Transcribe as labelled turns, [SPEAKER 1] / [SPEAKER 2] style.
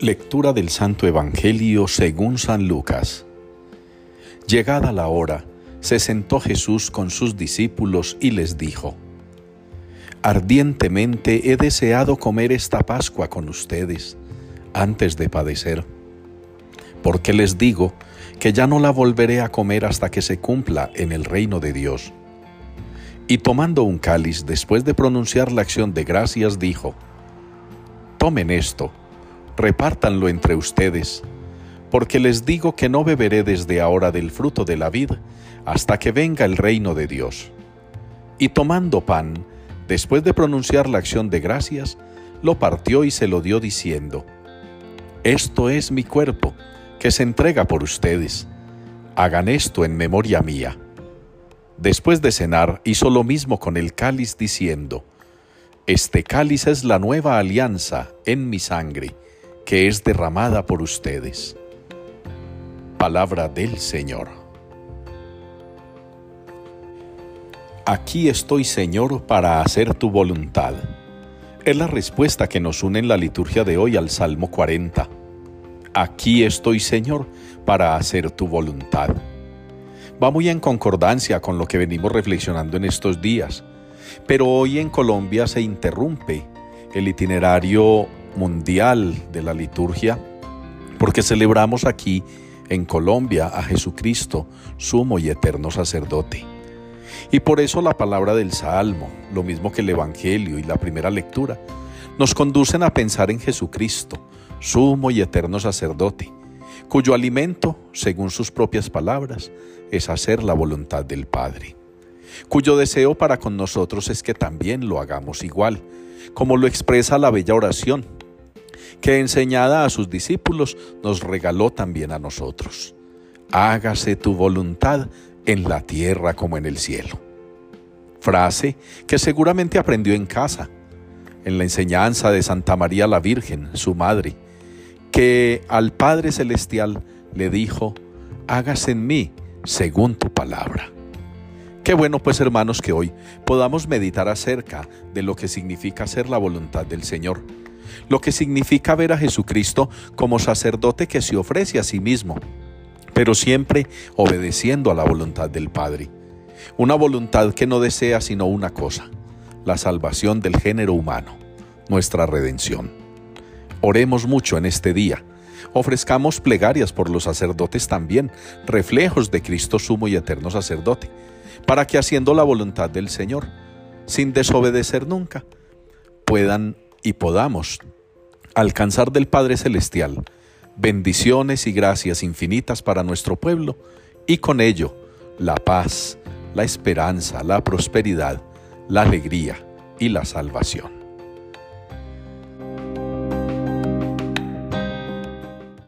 [SPEAKER 1] Lectura del Santo Evangelio según San Lucas. Llegada la hora, se sentó Jesús con sus discípulos y les dijo, Ardientemente he deseado comer esta Pascua con ustedes antes de padecer, porque les digo que ya no la volveré a comer hasta que se cumpla en el reino de Dios. Y tomando un cáliz después de pronunciar la acción de gracias, dijo, Tomen esto repártanlo entre ustedes, porque les digo que no beberé desde ahora del fruto de la vid hasta que venga el reino de Dios. Y tomando pan, después de pronunciar la acción de gracias, lo partió y se lo dio diciendo, Esto es mi cuerpo, que se entrega por ustedes. Hagan esto en memoria mía. Después de cenar, hizo lo mismo con el cáliz diciendo, Este cáliz es la nueva alianza en mi sangre que es derramada por ustedes. Palabra del Señor. Aquí estoy, Señor, para hacer tu voluntad. Es la respuesta que nos une en la liturgia de hoy al Salmo 40. Aquí estoy, Señor, para hacer tu voluntad. Va muy en concordancia con lo que venimos reflexionando en estos días, pero hoy en Colombia se interrumpe el itinerario mundial de la liturgia, porque celebramos aquí en Colombia a Jesucristo, sumo y eterno sacerdote. Y por eso la palabra del Salmo, lo mismo que el Evangelio y la primera lectura, nos conducen a pensar en Jesucristo, sumo y eterno sacerdote, cuyo alimento, según sus propias palabras, es hacer la voluntad del Padre, cuyo deseo para con nosotros es que también lo hagamos igual, como lo expresa la bella oración que enseñada a sus discípulos nos regaló también a nosotros. Hágase tu voluntad en la tierra como en el cielo. Frase que seguramente aprendió en casa, en la enseñanza de Santa María la Virgen, su madre, que al Padre Celestial le dijo, hágase en mí según tu palabra. Qué bueno pues hermanos que hoy podamos meditar acerca de lo que significa hacer la voluntad del Señor lo que significa ver a Jesucristo como sacerdote que se ofrece a sí mismo, pero siempre obedeciendo a la voluntad del Padre. Una voluntad que no desea sino una cosa, la salvación del género humano, nuestra redención. Oremos mucho en este día. Ofrezcamos plegarias por los sacerdotes también, reflejos de Cristo sumo y eterno sacerdote, para que haciendo la voluntad del Señor, sin desobedecer nunca, puedan y podamos alcanzar del Padre Celestial bendiciones y gracias infinitas para nuestro pueblo y con ello la paz, la esperanza, la prosperidad, la alegría y la salvación.